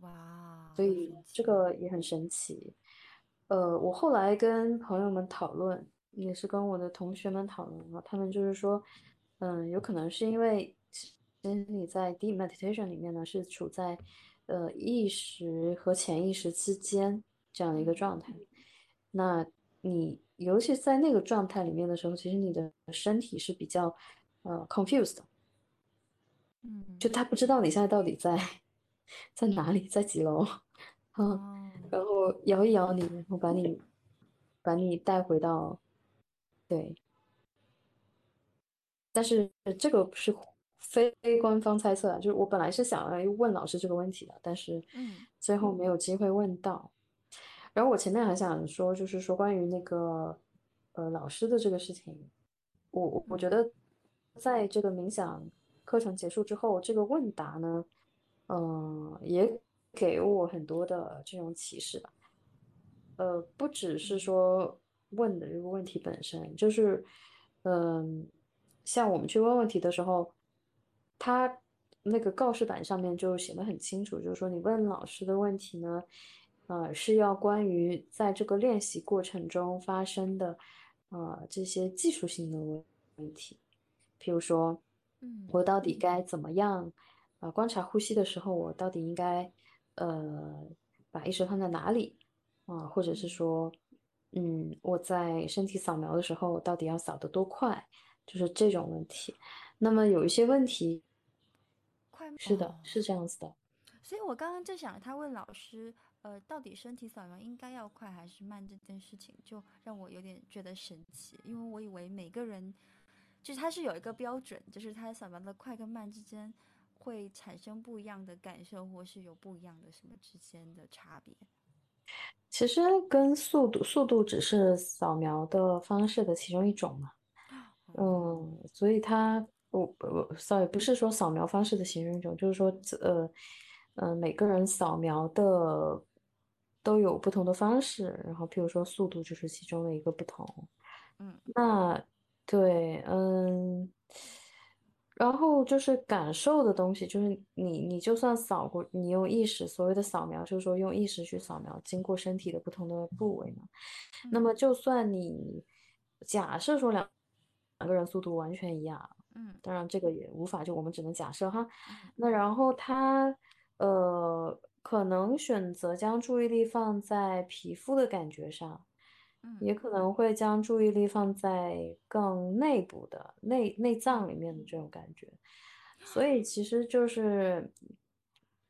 Speaker 2: 哇，
Speaker 3: 所以这个也很神奇。呃，我后来跟朋友们讨论，也是跟我的同学们讨论了，他们就是说，嗯，有可能是因为其实你在 deep meditation 里面呢，是处在呃意识和潜意识之间这样的一个状态，那你。尤其在那个状态里面的时候，其实你的身体是比较，呃，confused 的，
Speaker 2: 嗯，
Speaker 3: 就他不知道你现在到底在在哪里，在几楼，
Speaker 2: 嗯，
Speaker 3: 然后摇一摇你，然后把你把你带回到，对，但是这个是非官方猜测啊，就是我本来是想要问老师这个问题的，但是最后没有机会问到。然后我前面还想说，就是说关于那个，呃，老师的这个事情，我我觉得，在这个冥想课程结束之后，这个问答呢，嗯，也给我很多的这种启示吧。呃，不只是说问的这个问题本身，就是，嗯，像我们去问问题的时候，他那个告示板上面就写的很清楚，就是说你问老师的问题呢。呃，是要关于在这个练习过程中发生的，呃，这些技术性的问问题，譬如说，
Speaker 2: 嗯，
Speaker 3: 我到底该怎么样，呃，观察呼吸的时候，我到底应该，呃，把意识放在哪里，啊，或者是说，嗯，我在身体扫描的时候，到底要扫得多快，就是这种问题。那么有一些问题，
Speaker 2: 快，
Speaker 3: 是的，是这样子的。
Speaker 2: 所以我刚刚就想，他问老师。呃，到底身体扫描应该要快还是慢这件事情，就让我有点觉得神奇，因为我以为每个人，就是它是有一个标准，就是它扫描的快跟慢之间会产生不一样的感受，或是有不一样的什么之间的差别。
Speaker 3: 其实跟速度，速度只是扫描的方式的其中一种嘛。嗯，所以它，我我，sorry，不是说扫描方式的其中一种，就是说，呃，嗯，每个人扫描的。都有不同的方式，然后譬如说速度就是其中的一个不同。
Speaker 2: 嗯，
Speaker 3: 那对，嗯，然后就是感受的东西，就是你你就算扫过，你用意识所谓的扫描，就是说用意识去扫描经过身体的不同的部位嘛。那么就算你假设说两两个人速度完全一样，
Speaker 2: 嗯，
Speaker 3: 当然这个也无法，就我们只能假设哈。那然后他呃。可能选择将注意力放在皮肤的感觉上，也可能会将注意力放在更内部的内内脏里面的这种感觉。所以其实就是，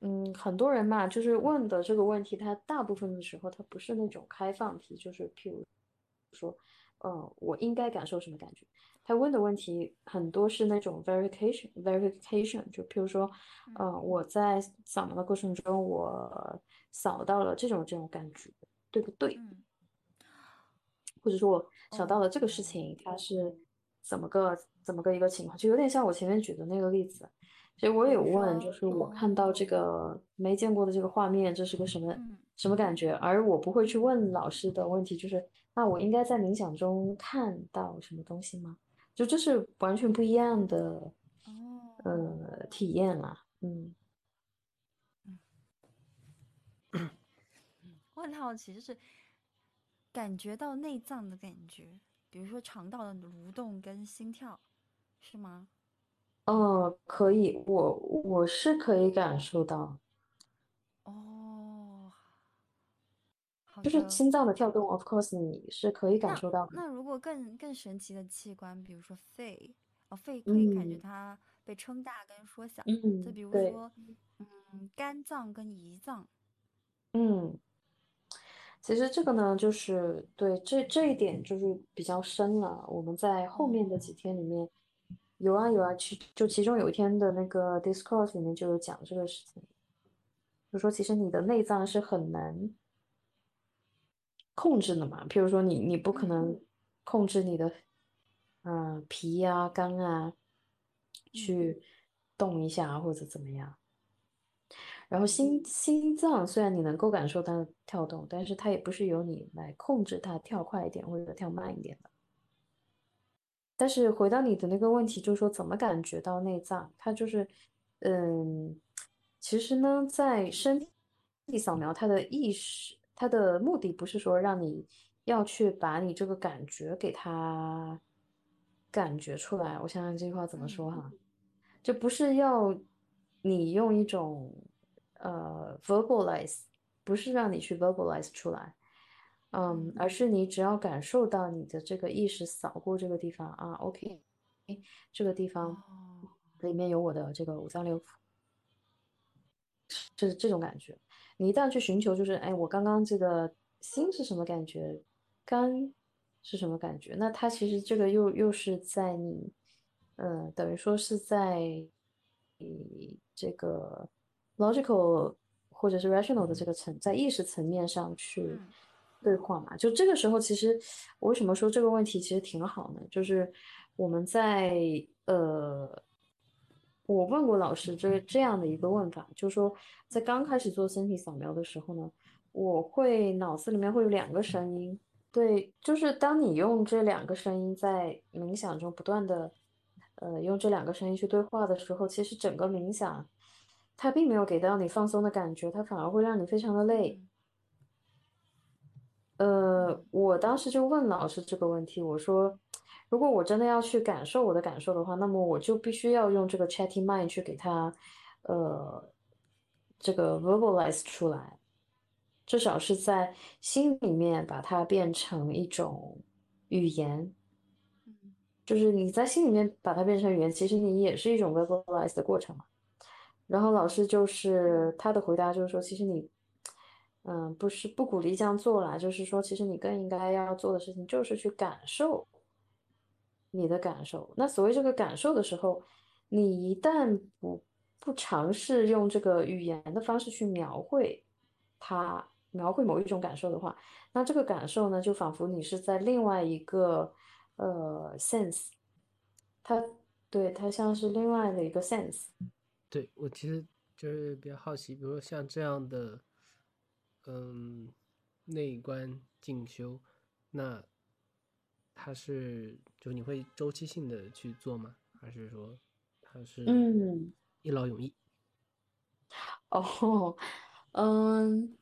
Speaker 3: 嗯，很多人嘛，就是问的这个问题，他大部分的时候他不是那种开放题，就是譬如说，嗯，我应该感受什么感觉？他问的问题很多是那种 verification，verification，就譬如说，呃，我在扫描的过程中，我扫到了这种这种感觉，对不对？或者说我扫到了这个事情，它是怎么个怎么个一个情况，就有点像我前面举的那个例子。所以我也有问，就是我看到这个没见过的这个画面，这是个什么什么感觉？而我不会去问老师的问题，就是那我应该在冥想中看到什么东西吗？就这是完全不一样的，呃，体验啊，嗯。<coughs>
Speaker 2: 我很好奇，就是感觉到内脏的感觉，比如说肠道的蠕动跟心跳，是吗？
Speaker 3: 哦，可以，我我是可以感受到，
Speaker 2: 哦，好
Speaker 3: 就是。心脏的跳动，of course 你是可以感受到的。
Speaker 2: 那如果更更神奇的器官，比如说肺，哦，肺可以感觉
Speaker 3: 嗯
Speaker 2: 它被撑大跟缩小。嗯就
Speaker 3: 嗯，
Speaker 2: 比如，说，嗯，肝脏跟胰脏，
Speaker 3: 嗯。其实这个呢，就是对这这一点就是比较深了。我们在后面的几
Speaker 2: 哦，
Speaker 3: 天里面，有啊有啊，其就其中有一天的那个 Discourse 里面就有讲这个事情，就说其实你的内脏是很难控制的嘛。譬如说你你不可
Speaker 2: 嗯
Speaker 3: 能控制你的嗯脾呀、肝啊
Speaker 2: 嗯
Speaker 3: 去动一下或者怎么样。然后
Speaker 2: 嗯
Speaker 3: 心心脏虽然你能够感受它的跳动，但是它也不是由你来控制它跳快一点或者跳慢一点的。但是回到你的那个问题，就是说怎么感觉到内脏？它就是，嗯，其实呢，在身体扫描，它的意识，它的目的不是说让你要去把你这个感觉给它感觉出来。我想想这句话怎么
Speaker 2: 嗯
Speaker 3: 说哈？就不是要你用一种呃 verbalize，不是让你去 verbalize 出来。嗯，
Speaker 2: 嗯，
Speaker 3: 而是你只要感受到你的这个意识扫过这个地方啊，OK，这个地方
Speaker 2: 哦，
Speaker 3: 里面有我的这个五脏六腑，是这种感觉。你一旦去寻求，就是哎，我刚刚这个心是什么感觉，肝是什么感觉？那它其实这个又又是在你，呃，等于说是在你这个 logical 或者是 rational 的这个层，在意识层面上去
Speaker 2: 嗯
Speaker 3: 对话嘛。就这个时候，其实我为什么说这个问题其实挺好呢？就是我们在呃。我问过老师这这样的一个问法，就是说，在刚开始做身体扫描的时候呢，我会脑子里面会有两个声音，对，就是当你用这两个声音在冥想中不断的，呃，用这两个声音去对话的时候，其实整个冥想它并没有给到你放松的感觉，它反而会让你非常的累。
Speaker 2: 嗯
Speaker 3: 呃，
Speaker 2: 嗯
Speaker 3: 我当时就问老师这个问题，我说，如果我真的要去感受我的感受的话，那么我就必须要用这个 chatty mind 去给它，呃，这个 verbalize 出来，至少是在心里面把它变成一种语言，
Speaker 2: 嗯
Speaker 3: 就是你在心里面把它变成语言，其实你也是一种 verbalize 的过程嘛。然后老师就是他的回答就是说，其实你，嗯，不是不鼓励这样做啦，就是说，其实你更应该要做的事情就是去感受你的感受。那所谓这个感受的时候，你一旦不不尝试用这个语言的方式去描绘它，描绘某一种感受的话，那这个感受呢，就仿佛你是在另外一个呃 sense，它对它像是另外的一个 sense。
Speaker 1: 对，我其实就是比较好奇，比如说像这样的，嗯，内观进修，那它是就你会周期性的去做吗？还是说它是
Speaker 3: 嗯，
Speaker 1: 一劳永逸？
Speaker 3: 哦，嗯，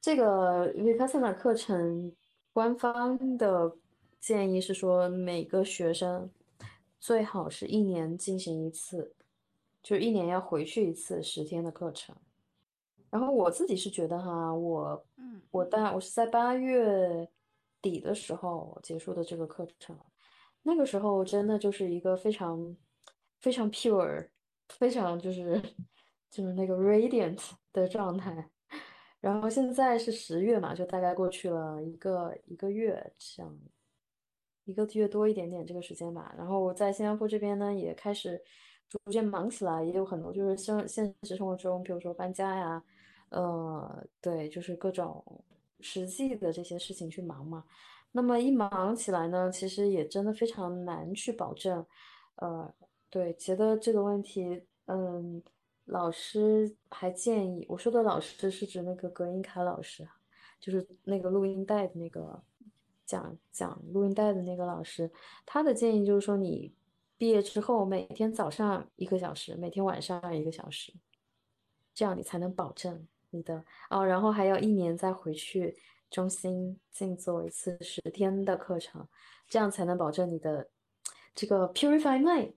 Speaker 3: 这个 Vipassana 课程官方的建议是说，每个学生最好是一年进行一次，就一年要回去一次十天的课程。然后我自己是觉得哈，我
Speaker 2: 嗯
Speaker 3: 我大我是在八月底的时候结束的这个课程，那个时候真的就是一个非常非常 pure，非常就是就是那个 radiant 的状态。然后现在是十月嘛，就大概过去了一个一个月，这样一个月多一点点这个时间吧。然后我在新加坡这边呢，也开始逐渐忙起来，也有很多就是生现实生活中，比如说搬家呀，呃，对，就是各种实际的这些事情去忙嘛。那么一忙起来呢，其实也真的非常难去保证。呃，对，觉得这个问题，嗯，老师还建议，我说的老师是指那个葛英凯老师，就是那个录音带的那个讲讲录音带的那个老师，他的建议就是说，你毕业之后每天早上一个小时，每天晚上一个小时，这样你才能保证你的哦，然后还要一年再回去。中心静坐一次十天的课程，这样才能保证你的这个 purify mind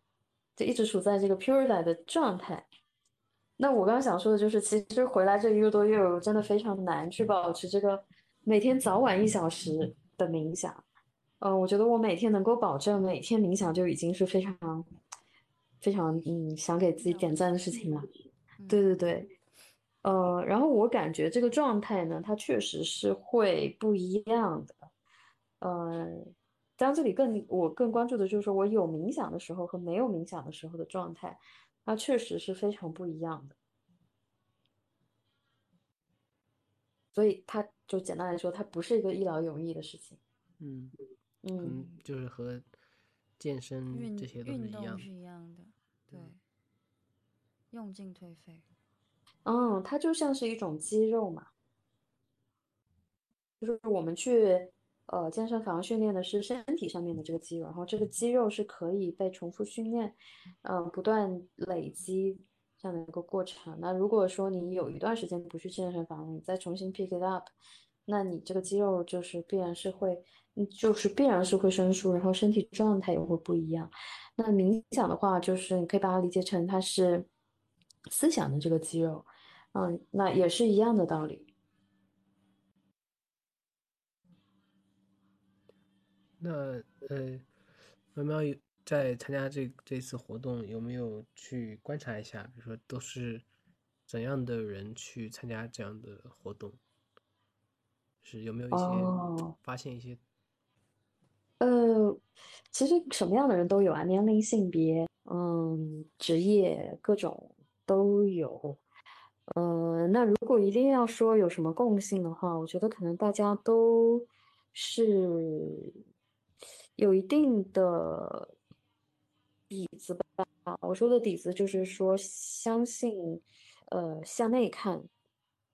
Speaker 3: 就一直处在这个 purify 的状态。那我刚刚想说的就是，其实回来这一个多月，我真的非常难去保持这个每天早晚一小时的冥想。嗯，我觉得我每天能够保证每天冥想，就已经是非常非常嗯想给自己点赞的事情了。对对对。呃，然后我感觉这个状态呢，它确实是会不一样的。呃，当然这里更我更关注的就是说我有冥想的时候和没有冥想的时候的状态，它确实是非常不一样的。所以它就简单来说，它不是一个一劳永逸的事情。
Speaker 1: 嗯嗯，就是和健身这些都是一样，
Speaker 2: 是一样的。对，用进退废。
Speaker 3: 嗯，它就像是一种肌肉嘛，就是我们去呃健身房训练的是身体上面的这个肌肉，然后这个肌肉是可以被重复训练，嗯，不断累积这样的一个过程。那如果说你有一段时间不去健身房，你再重新 pick it up，那你这个肌肉就是必然是会，就是必然是会生疏，然后身体状态也会不一样。那冥想的话，就是你可以把它理解成它是思想的这个肌肉。嗯，那也是一样的道理。
Speaker 1: 那呃，苗苗有在参加这这次活动，有没有去观察一下？比如说，都是怎样的人去参加这样的活动？是有没有一些发现一些？
Speaker 3: 呃，其实什么样的人都有啊，年龄、性别，嗯，职业，各种都有。呃，那如果一定要说有什么共性的话，我觉得可能大家都是有一定的底子吧。我说的底子就是说，相信呃向内看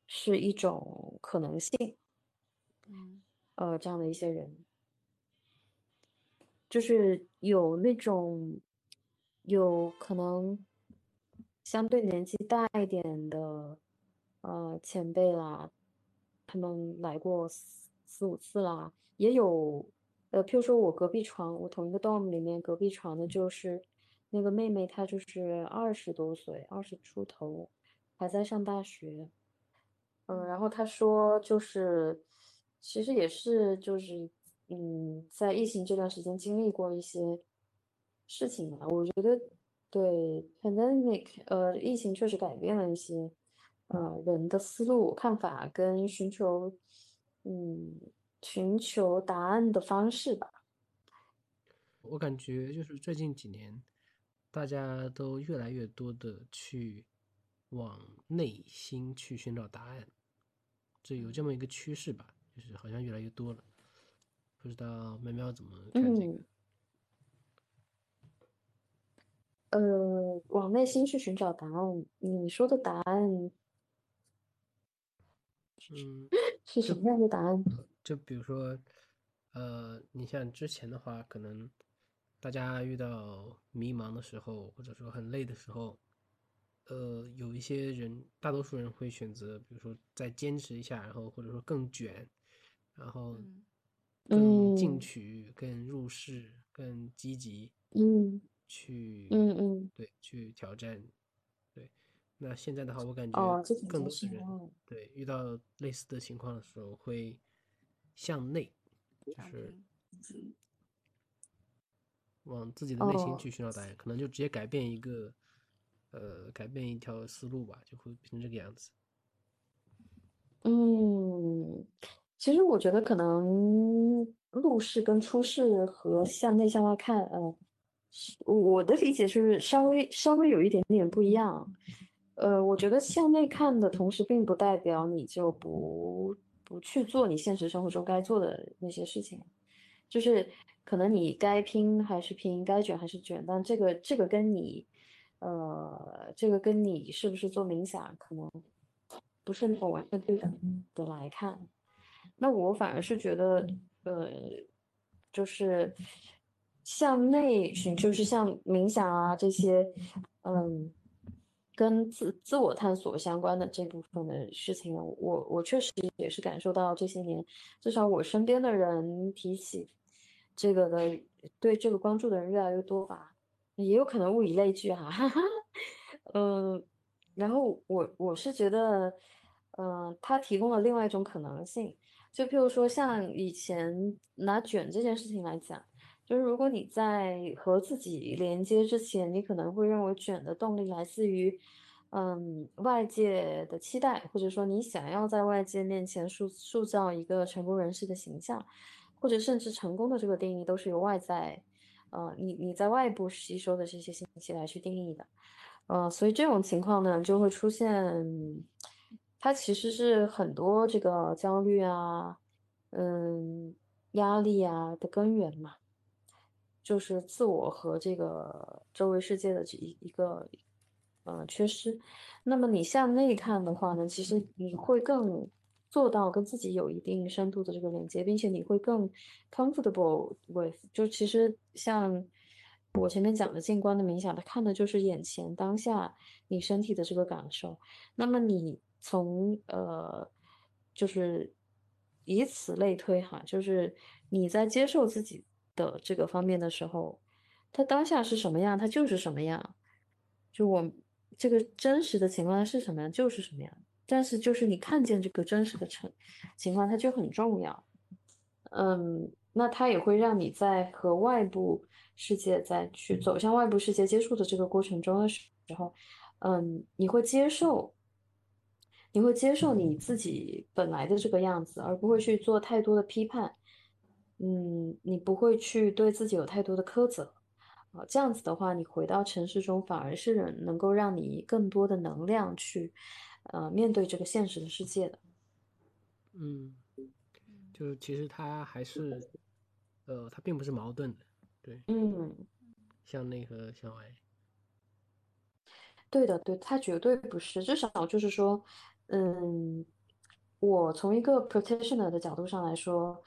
Speaker 3: 是一种可能性。
Speaker 2: 嗯，
Speaker 3: 呃，这样的一些人，就是有那种有可能。相对年纪大一点的，呃，前辈啦，他们来过四四五次啦，也有，呃，譬如说我隔壁床，我同一个 dorm 里面隔壁床的就是那个妹妹，她就是二十多岁，二十出头，还在上大学，嗯，然后她说就是，其实也是就是，嗯，在疫情这段时间经历过一些事情嘛，我觉得。对，pandemic，呃，疫情确实改变了一些，呃，人的思路、看法跟寻求，嗯，寻求答案的方式吧。
Speaker 1: 我感觉就是最近几年，大家都越来越多的去往内心去寻找答案，这有这么一个趋势吧，就是好像越来越多了。不知道喵喵怎么看这个？
Speaker 3: 呃，往内心去寻找答案。你说的答案，
Speaker 1: 嗯，
Speaker 3: 是什么样的答案？
Speaker 1: 就比如说，呃，你像之前的话，可能大家遇到迷茫的时候，或者说很累的时候，呃，有一些人，大多数人会选择，比如说再坚持一下，然后或者说更卷，然后更进取、更入世、更积极。
Speaker 3: 嗯。
Speaker 1: 去，
Speaker 3: 嗯嗯，
Speaker 1: 对，去挑战，对。那现在的话，我感觉更多的人，对，遇到类似的情况的时候，会向内，就是往自己的内心去寻找答案，可能就直接改变一个，呃，改变一条思路吧，就会变成这个样子。
Speaker 3: 嗯，其实我觉得可能入世跟出世和向内向外看，嗯。我的理解是稍微稍微有一点点不一样，呃，我觉得向内看的同时，并不代表你就不不去做你现实生活中该做的那些事情，就是可能你该拼还是拼，该卷还是卷，但这个这个跟你，呃，这个跟你是不是做冥想可能不是那么完全对等的来看。那我反而是觉得，呃，就是向内寻，就是像冥想啊这些，嗯。跟自自我探索相关的这部分的事情，我我确实也是感受到这些年，至少我身边的人提起这个的，对这个关注的人越来越多吧，也有可能物以类聚哈，<laughs> 嗯，然后我我是觉得，嗯，它提供了另外一种可能性，就譬如说像以前拿卷这件事情来讲，就是如果你在和自己连接之前，你可能会认为卷的动力来自于。嗯，外界的期待，或者说你想要在外界面前塑塑造一个成功人士的形象，或者甚至成功的这个定义都是由外在，呃，你你在外部吸收的这些信息来去定义的，呃，所以这种情况呢，就会出现，它其实是很多这个焦虑啊，嗯，压力啊的根源嘛，就是自我和这个周围世界的这一一个。呃，缺失。那么你向内看的话呢，其实你会更做到跟自己有一定深度的这个连接，并且你会更 comfortable with。就其实像我前面讲的静观的冥想，它看的就是眼前当下你身体的这个感受。那么你从呃，就是以此类推哈，就是你在接受自己的这个方面的时候，他当下是什么样，他就是什么样。就我。这个真实的情况是什么样，就是什么样。但是，就是你看见这个真实的情情况，它就很重要。嗯，那它也会让你在和外部世界在去走向外部世界接触的这个过程中的时候，嗯，你会接受，你会接受你自己本来的这个样子，而不会去做太多的批判。嗯，你不会去对自己有太多的苛责。啊，这样子的话，你回到城市中，反而是能够让你更多的能量去，呃，面对这个现实的世界的。
Speaker 1: 嗯，就其实它还是，呃，它并不是矛盾的，对。
Speaker 3: 嗯。
Speaker 1: 向内和向外。
Speaker 3: 对的，对，他绝对不是。至少就是说，嗯，我从一个 practitioner 的角度上来说，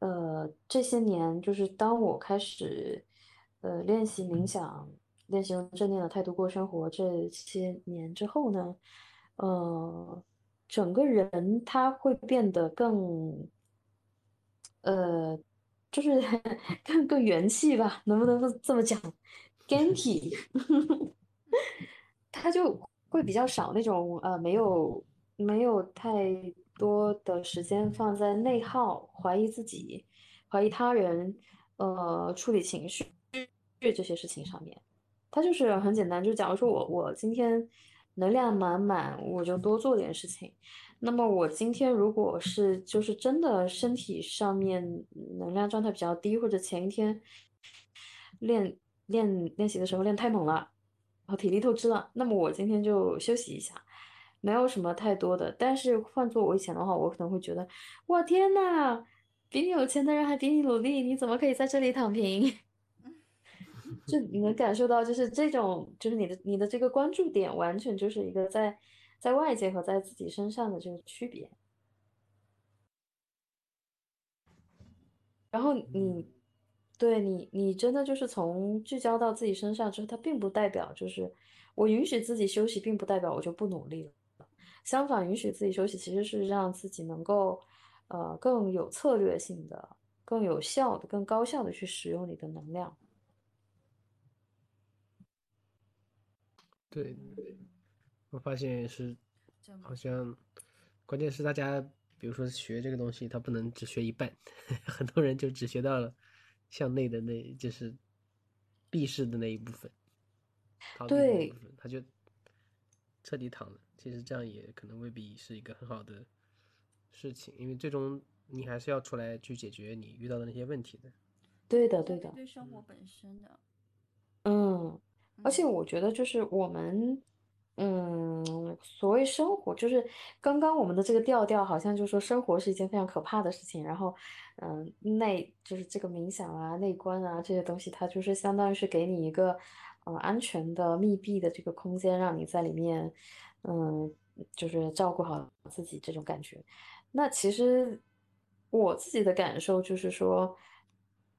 Speaker 3: 呃，这些年就是当我开始。呃，练习冥想，练习用正念的态度过生活，这些年之后呢，呃，整个人他会变得更，呃，就是 <laughs> 更更元气吧，能不能这么讲？<laughs> Ganky，<laughs> 他就会比较少那种呃，没有没有太多的时间放在内耗、怀疑自己、怀疑他人，呃，处理情绪。这些事情上面，它就是很简单。就假如说我我今天能量满满，我就多做点事情。那么我今天如果是就是真的身体上面能量状态比较低，或者前一天练练练习的时候练太猛了，然后体力透支了，那么我今天就休息一下，没有什么太多的。但是换做我以前的话，我可能会觉得，我天呐，比你有钱的人还比你努力，你怎么可以在这里躺平？<laughs> 就你能感受到，就是这种，就是你的你的这个关注点，完全就是一个在在外界和在自己身上的这个区别。然后你对你，你真的就是从聚焦到自己身上之后，它并不代表就是我允许自己休息，并不代表我就不努力了。相反，允许自己休息，其实是让自己能够呃更有策略性的、更有效的、更高效的去使用你的能量。
Speaker 1: 对，我发现是，好像，关键是大家，比如说学这个东西，他不能只学一半，<laughs> 很多人就只学到了向内的那，就是闭式的那一部分，
Speaker 3: 对，
Speaker 1: 他就彻底躺了。其实这样也可能未必是一个很好的事情，因为最终你还是要出来去解决你遇到的那些问题的。
Speaker 3: 对的，对的。
Speaker 2: 对生活本身的，
Speaker 3: 嗯。而且我觉得，就是我们，嗯，所谓生活，就是刚刚我们的这个调调，好像就说生活是一件非常可怕的事情。然后，嗯，内就是这个冥想啊、内观啊这些东西，它就是相当于是给你一个，呃，安全的、密闭的这个空间，让你在里面，嗯，就是照顾好自己这种感觉。那其实我自己的感受就是说，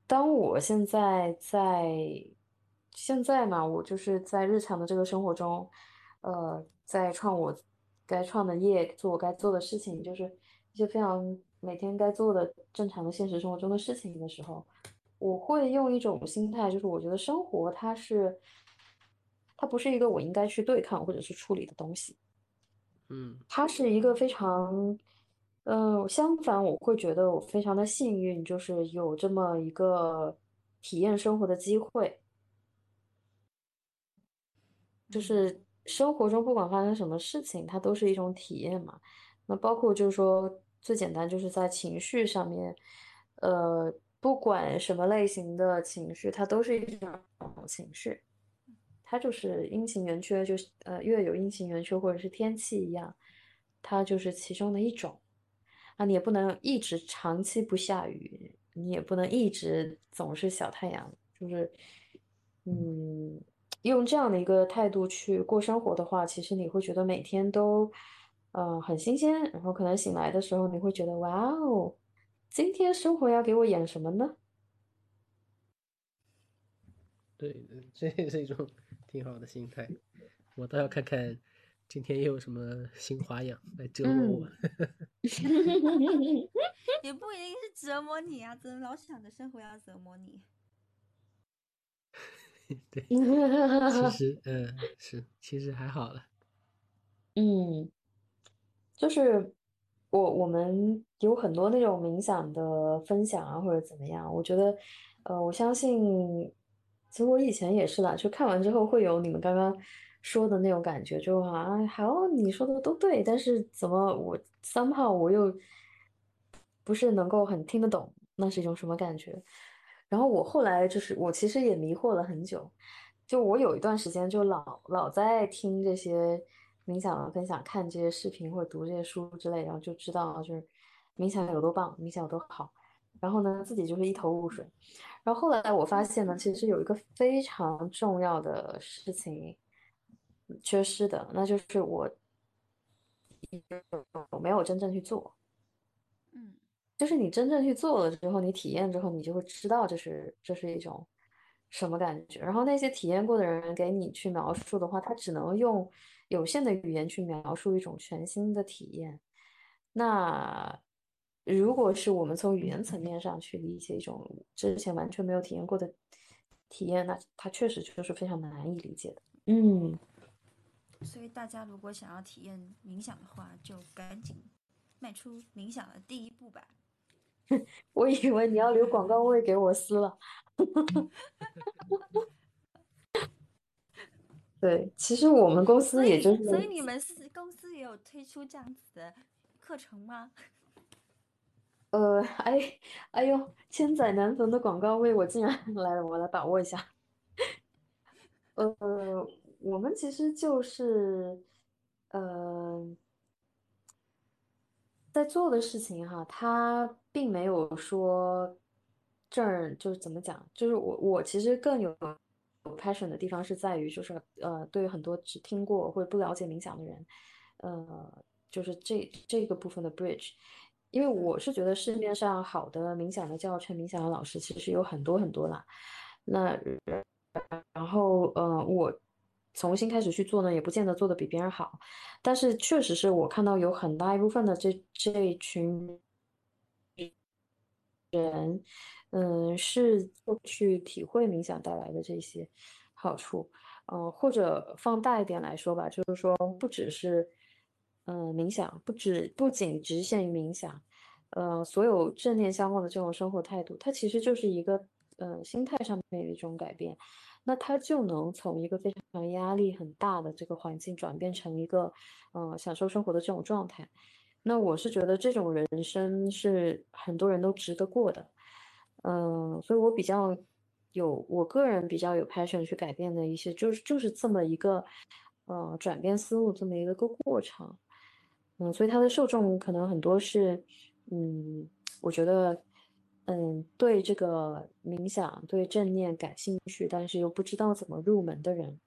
Speaker 3: 当我现在在现在嘛，我就是在日常的这个生活中。呃，在创我该创的业，做我该做的事情，就是一些非常每天该做的正常的现实生活中的事情的时候，我会用一种心态，就是我觉得生活它是，它不是一个我应该去对抗或者是处理的东西，
Speaker 1: 嗯，
Speaker 3: 它是一个非常，嗯，相反，我会觉得我非常的幸运，就是有这么一个体验生活的机会，就是。生活中不管发生什么事情，它都是一种体验嘛。那包括就是说，最简单就是在情绪上面，呃，不管什么类型的情绪，它都是一种情绪。它就是阴晴圆缺，就是呃，月有阴晴圆缺，或者是天气一样，它就是其中的一种。啊，你也不能一直长期不下雨，你也不能一直总是小太阳，就是，嗯。用这样的一个态度去过生活的话，其实你会觉得每天都，呃，很新鲜。然后可能醒来的时候，你会觉得，哇哦，今天生活要给我演什么呢？
Speaker 1: 对，这也是一种挺好的心态。我倒要看看今天又有什么新花样来折磨我。<laughs>
Speaker 2: 也不一定是折磨你啊，怎么老想着生活要折磨你？<laughs>
Speaker 1: 对，其实，<laughs> 嗯，是，其实还好了。
Speaker 3: 嗯，就是我我们有很多那种冥想的分享啊，或者怎么样。我觉得，呃，我相信，其实我以前也是啦，就看完之后会有你们刚刚说的那种感觉，就啊，好，你说的都对，但是怎么我 somehow 我又不是能够很听得懂，那是一种什么感觉？然后我后来就是，我其实也迷惑了很久，就我有一段时间就老老在听这些冥想的分享，看这些视频或者读这些书之类，然后就知道就是冥想有多棒，冥想有多好。然后呢，自己就是一头雾水。然后后来我发现呢，其实有一个非常重要的事情缺失的，那就是我我没有真正去做。嗯就是你真正去做了之后，你体验之后，你就会知道这是这是一种什么感觉。然后那些体验过的人给你去描述的话，他只能用有限的语言去描述一种全新的体验。那如果是我们从语言层面上去理解一种之前完全没有体验过的体验，那它确实就是非常难以理解的。嗯，
Speaker 2: 所以大家如果想要体验冥想的话，就赶紧迈出冥想的第一步吧。<laughs>
Speaker 3: 我以为你要留广告位给我撕了。对，其实我们公司也就是，
Speaker 2: 所以你们是公司也有推出这样子的课程吗？
Speaker 3: 呃，<laughs> 哎，哎呦，千载难逢的广告位，我竟然 <laughs> 来了，我来把握一下。呃，我们其实就是，呃。在做的事情哈，他并没有说这儿就是怎么讲，就是我我其实更有有 passion 的地方是在于，就是呃，对于很多只听过或者不了解冥想的人，呃，就是这这个部分的 bridge，因为我是觉得市面上好的冥想的教程、冥想的老师其实有很多很多啦，那然后呃我。重新开始去做呢，也不见得做的比别人好，但是确实是我看到有很大一部分的这这一群人，嗯，是去体会冥想带来的这些好处，嗯，或者放大一点来说吧，就是说不只是，嗯，冥想不止不仅局限于冥想，呃，所有正念相关的这种生活态度，它其实就是一个，呃，心态上面的一种改变。那他就能从一个非常压力很大的这个环境转变成一个，嗯，享受生活的这种状态。那我是觉得这种人生是很多人都值得过的，嗯，所以我比较有我个人比较有 passion 去改变的一些，就是就是这么一个，呃转变思路这么一个个过程。嗯，所以它的受众可能很多是，嗯，我觉得，嗯，对这个冥想、对正念感兴趣，但是又不知道怎么入门的人。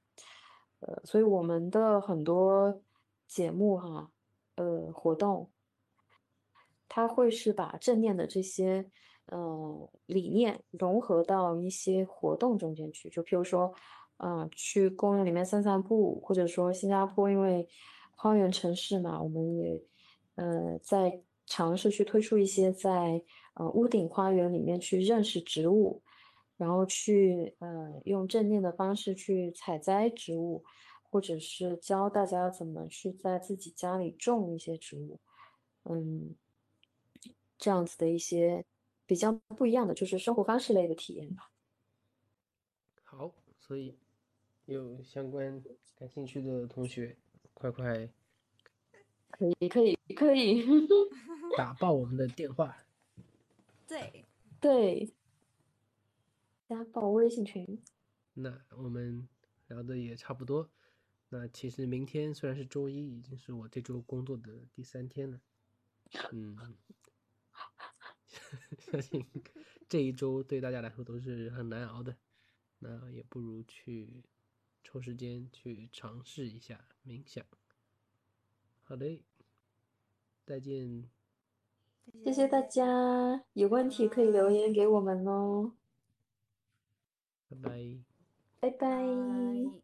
Speaker 3: 呃，所以我们的很多节目哈，呃，活动，它会是把正念的这些呃理念融合到一些活动中间去，就譬如说，嗯，去公园里面散散步，或者说新加坡因为花园城市嘛，我们也呃在尝试去推出一些在呃屋顶花园里面去认识植物。然后去呃用正念的方式去采摘植物，或者是教大家怎么去在自己家里种一些植物，嗯，这样子的一些比较不一样的就是生活方式类的体验吧。
Speaker 1: 好，所以有相关感兴趣的同学，快快
Speaker 3: 可以可以可以 <laughs>
Speaker 1: 打爆我们的电话。<laughs>
Speaker 2: 对
Speaker 3: 对。加爆微信群。
Speaker 1: 那我们聊的也差不多。那其实明天虽然是周一，已经是我这周工作的第三天了。嗯，<laughs> 相信这一周对大家来说都是很难熬的。那也不如去抽时间去尝试一下冥想。好嘞，再见。
Speaker 3: 谢谢大家，有问题可以留言给我们哦。
Speaker 1: 拜拜。
Speaker 3: 拜拜。